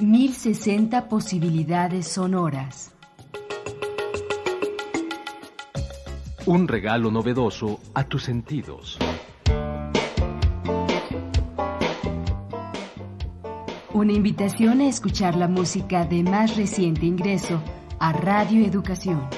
1060 posibilidades sonoras. Un regalo novedoso a tus sentidos. Una invitación a escuchar la música de más reciente ingreso a Radio Educación.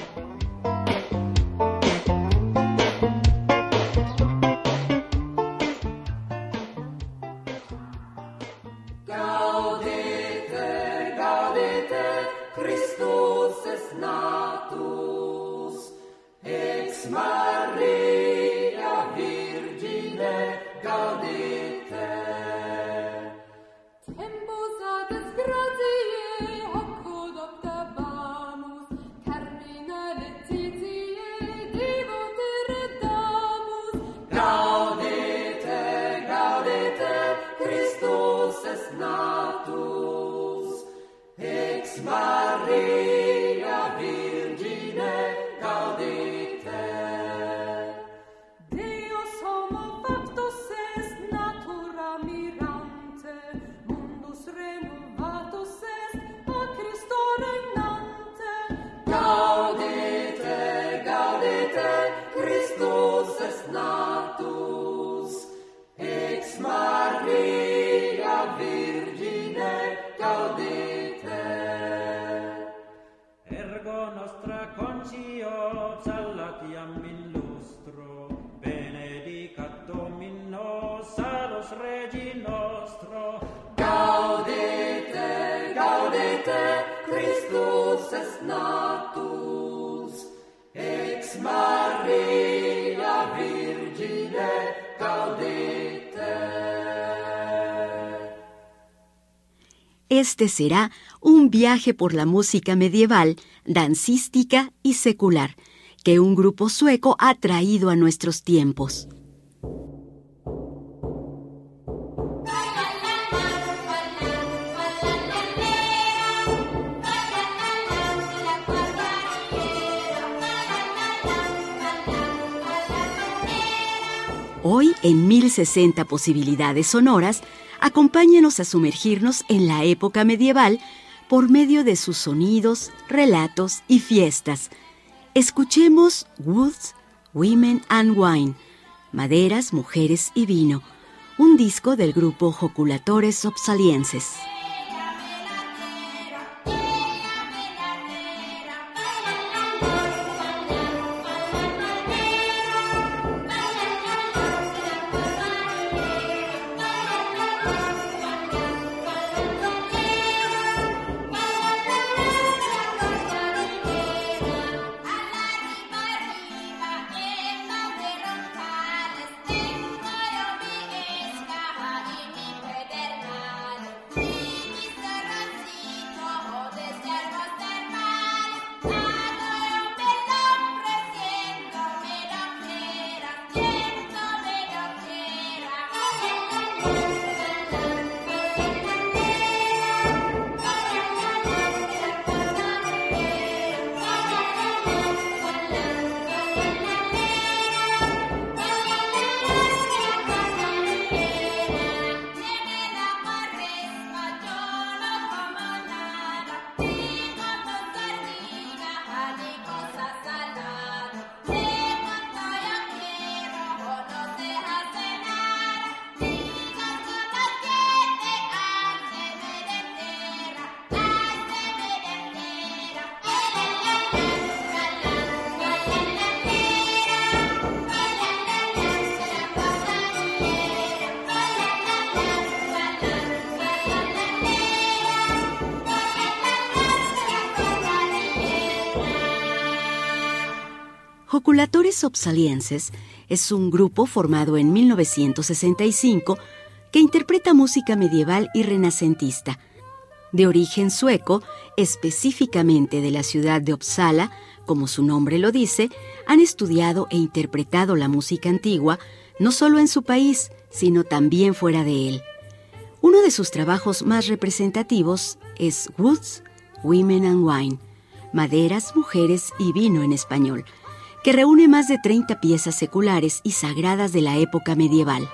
Este será un viaje por la música medieval, dancística y secular, que un grupo sueco ha traído a nuestros tiempos. Hoy, en 1060 posibilidades sonoras, acompáñenos a sumergirnos en la época medieval por medio de sus sonidos, relatos y fiestas. Escuchemos Woods, Women and Wine, Maderas, Mujeres y Vino, un disco del grupo Joculatores Obsalienses. Joculatores Obsalienses es un grupo formado en 1965 que interpreta música medieval y renacentista. De origen sueco, específicamente de la ciudad de Uppsala, como su nombre lo dice, han estudiado e interpretado la música antigua no solo en su país, sino también fuera de él. Uno de sus trabajos más representativos es Woods, Women and Wine, Maderas, Mujeres y Vino en español, que reúne más de 30 piezas seculares y sagradas de la época medieval.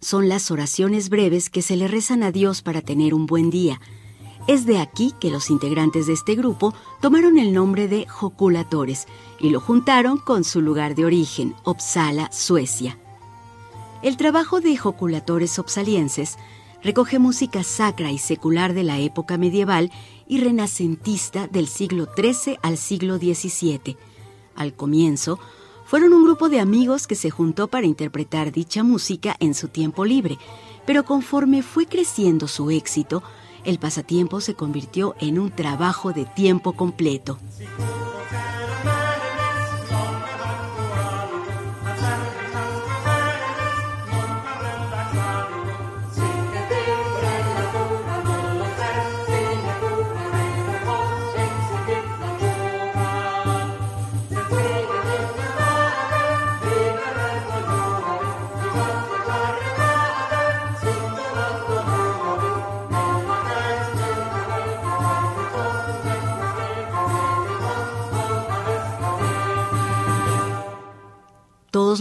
Son las oraciones breves que se le rezan a Dios para tener un buen día. Es de aquí que los integrantes de este grupo tomaron el nombre de joculatores y lo juntaron con su lugar de origen, Uppsala, Suecia. El trabajo de joculatores opsalienses recoge música sacra y secular de la época medieval y renacentista del siglo XIII al siglo XVII. Al comienzo, fueron un grupo de amigos que se juntó para interpretar dicha música en su tiempo libre, pero conforme fue creciendo su éxito, el pasatiempo se convirtió en un trabajo de tiempo completo.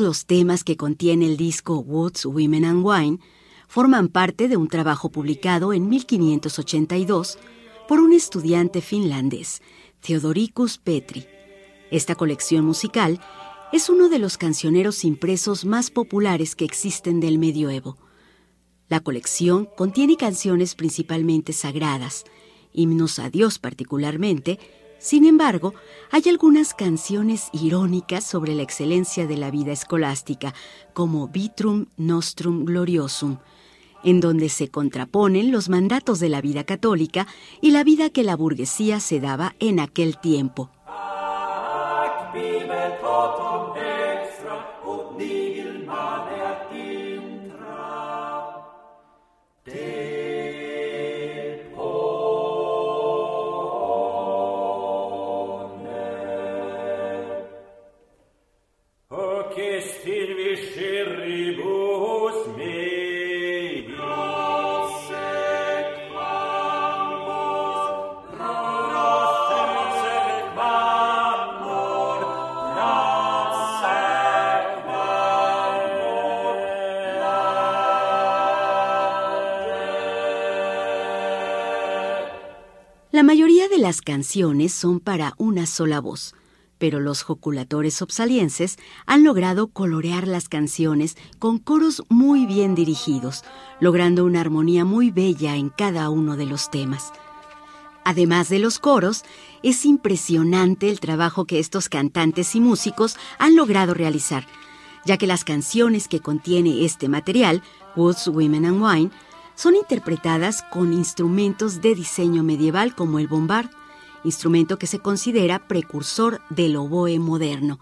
Los temas que contiene el disco Woods, Women and Wine forman parte de un trabajo publicado en 1582 por un estudiante finlandés, Theodoricus Petri. Esta colección musical es uno de los cancioneros impresos más populares que existen del medioevo. La colección contiene canciones principalmente sagradas, himnos a Dios particularmente, sin embargo, hay algunas canciones irónicas sobre la excelencia de la vida escolástica, como Vitrum Nostrum Gloriosum, en donde se contraponen los mandatos de la vida católica y la vida que la burguesía se daba en aquel tiempo. La mayoría de las canciones son para una sola voz, pero los joculatores opsalienses han logrado colorear las canciones con coros muy bien dirigidos, logrando una armonía muy bella en cada uno de los temas. Además de los coros, es impresionante el trabajo que estos cantantes y músicos han logrado realizar, ya que las canciones que contiene este material, Woods, Women and Wine, son interpretadas con instrumentos de diseño medieval como el bombard, instrumento que se considera precursor del oboe moderno.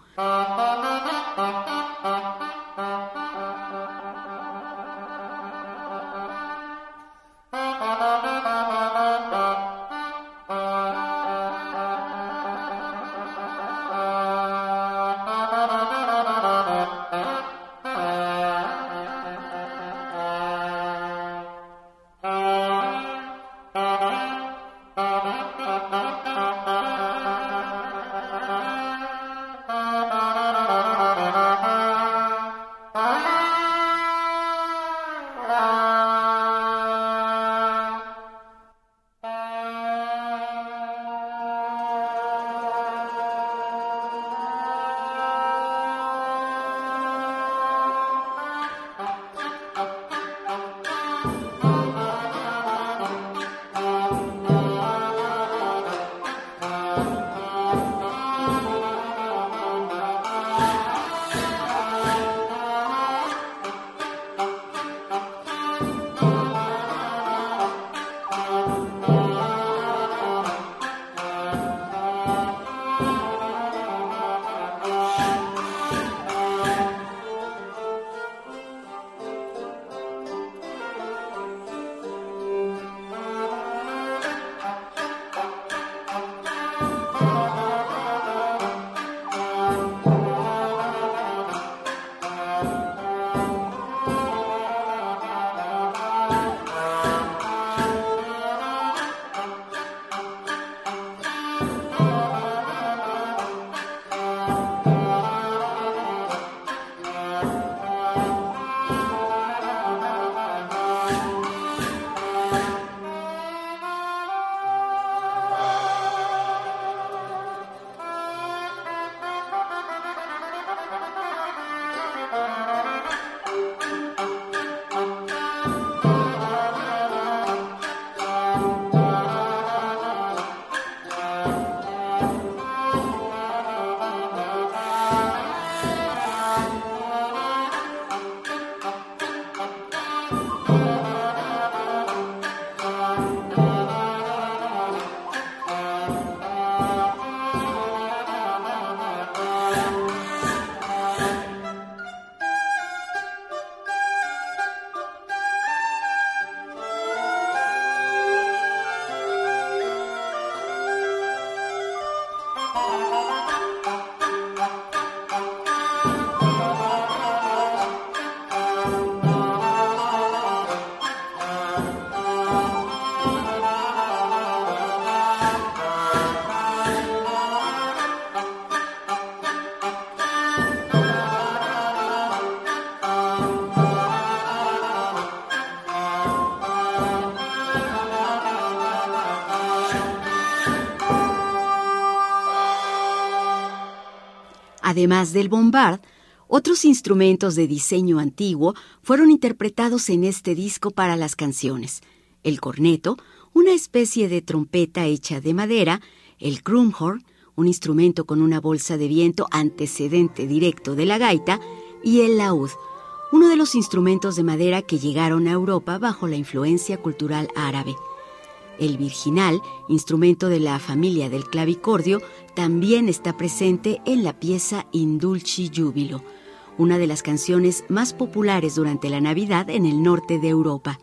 Además del bombard, otros instrumentos de diseño antiguo fueron interpretados en este disco para las canciones. El corneto, una especie de trompeta hecha de madera, el krumhorn, un instrumento con una bolsa de viento antecedente directo de la gaita, y el laúd, uno de los instrumentos de madera que llegaron a Europa bajo la influencia cultural árabe. El virginal, instrumento de la familia del clavicordio, también está presente en la pieza Indulci Júbilo, una de las canciones más populares durante la Navidad en el norte de Europa.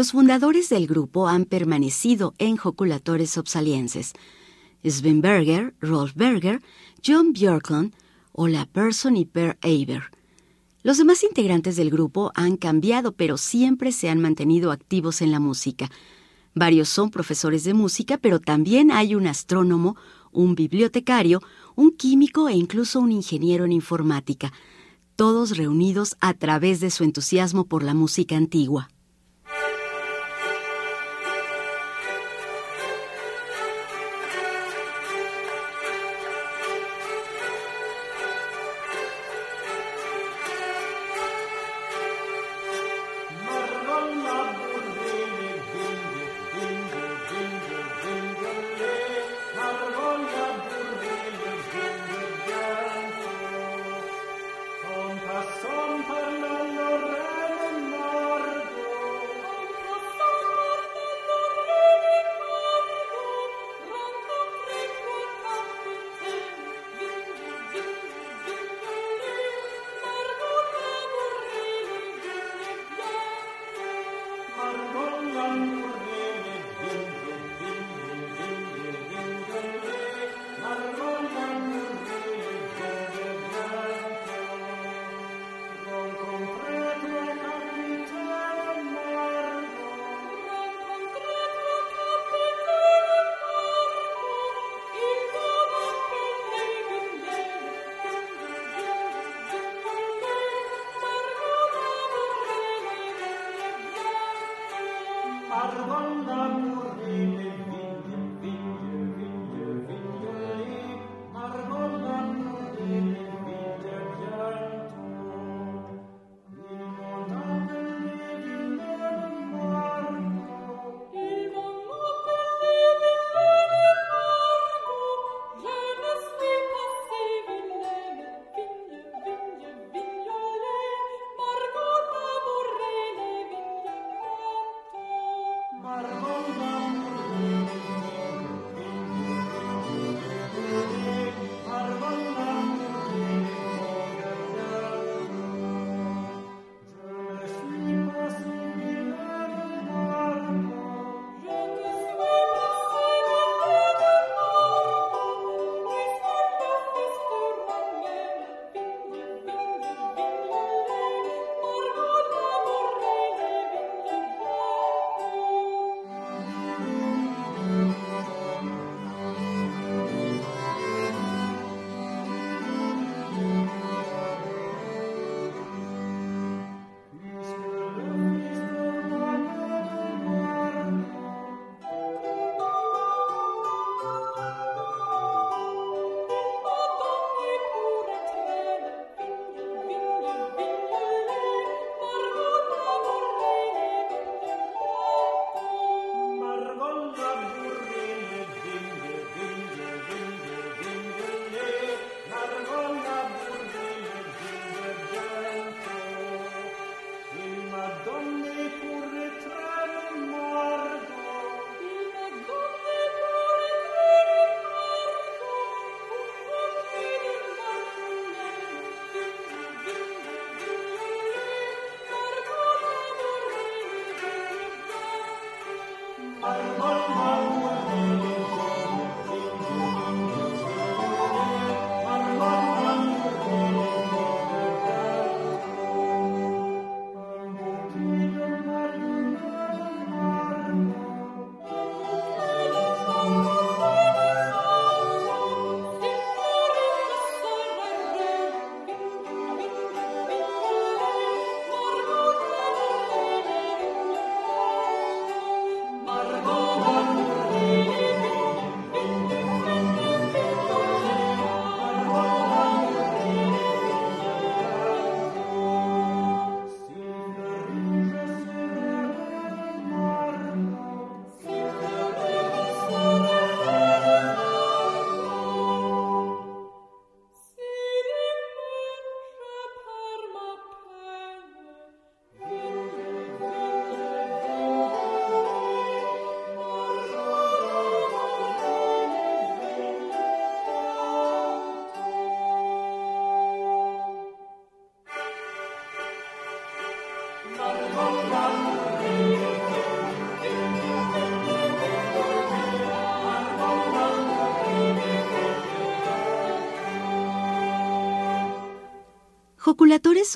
Los fundadores del grupo han permanecido en Joculatores Obsalienses. Sven Berger, Rolf Berger, John Björklund, Ola Persson y Per Eiber. Los demás integrantes del grupo han cambiado, pero siempre se han mantenido activos en la música. Varios son profesores de música, pero también hay un astrónomo, un bibliotecario, un químico e incluso un ingeniero en informática, todos reunidos a través de su entusiasmo por la música antigua.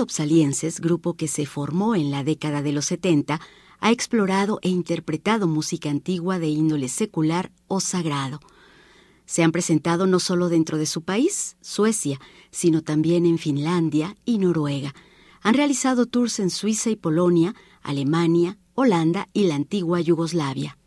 Opsalienses, grupo que se formó en la década de los 70, ha explorado e interpretado música antigua de índole secular o sagrado. Se han presentado no solo dentro de su país, Suecia, sino también en Finlandia y Noruega. Han realizado tours en Suiza y Polonia, Alemania, Holanda y la antigua Yugoslavia.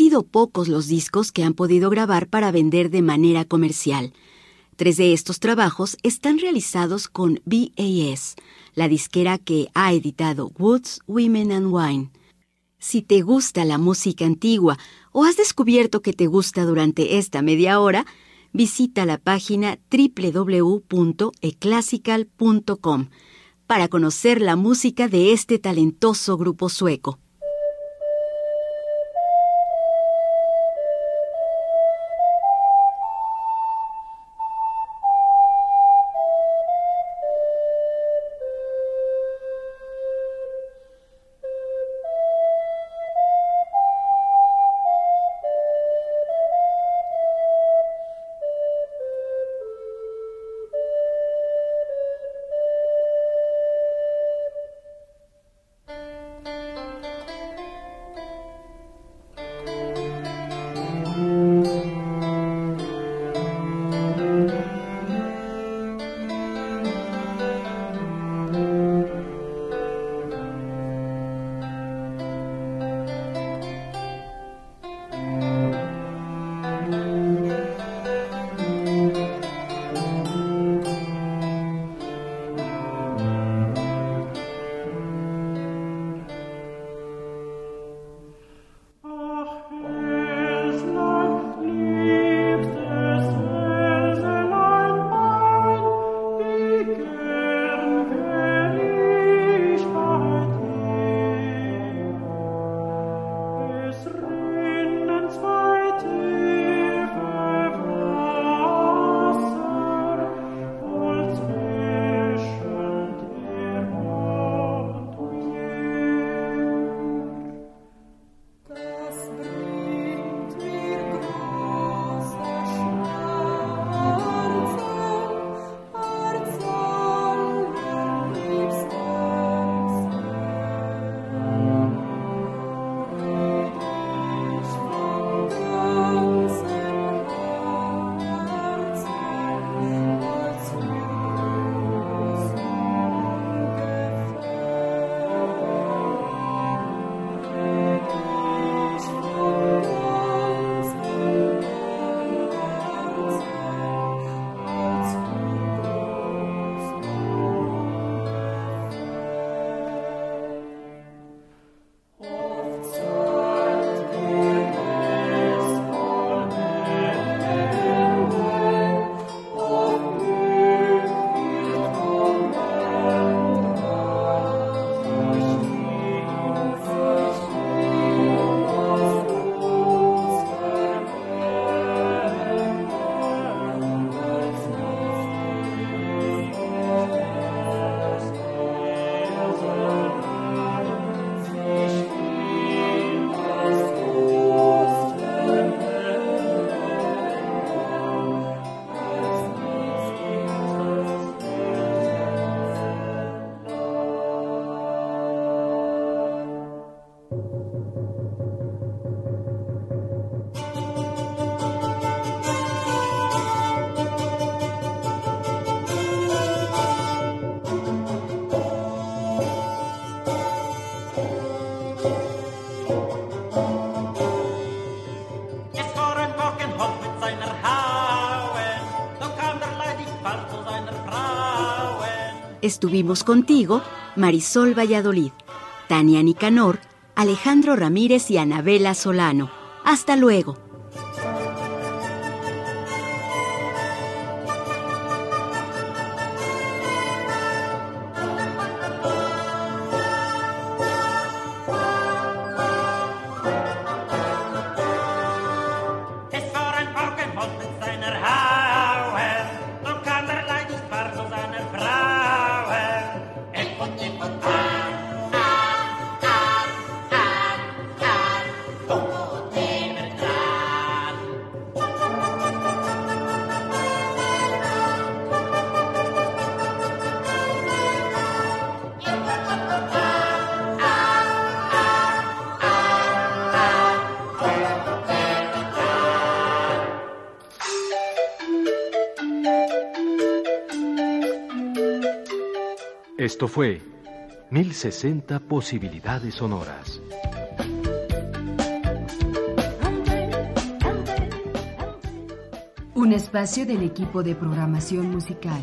Sido pocos los discos que han podido grabar para vender de manera comercial. Tres de estos trabajos están realizados con BAS, la disquera que ha editado Woods, Women and Wine. Si te gusta la música antigua o has descubierto que te gusta durante esta media hora, visita la página www.eclassical.com para conocer la música de este talentoso grupo sueco. Estuvimos contigo, Marisol Valladolid, Tania Nicanor, Alejandro Ramírez y Anabela Solano. Hasta luego. Esto fue 1060 posibilidades sonoras. Un espacio del equipo de programación musical.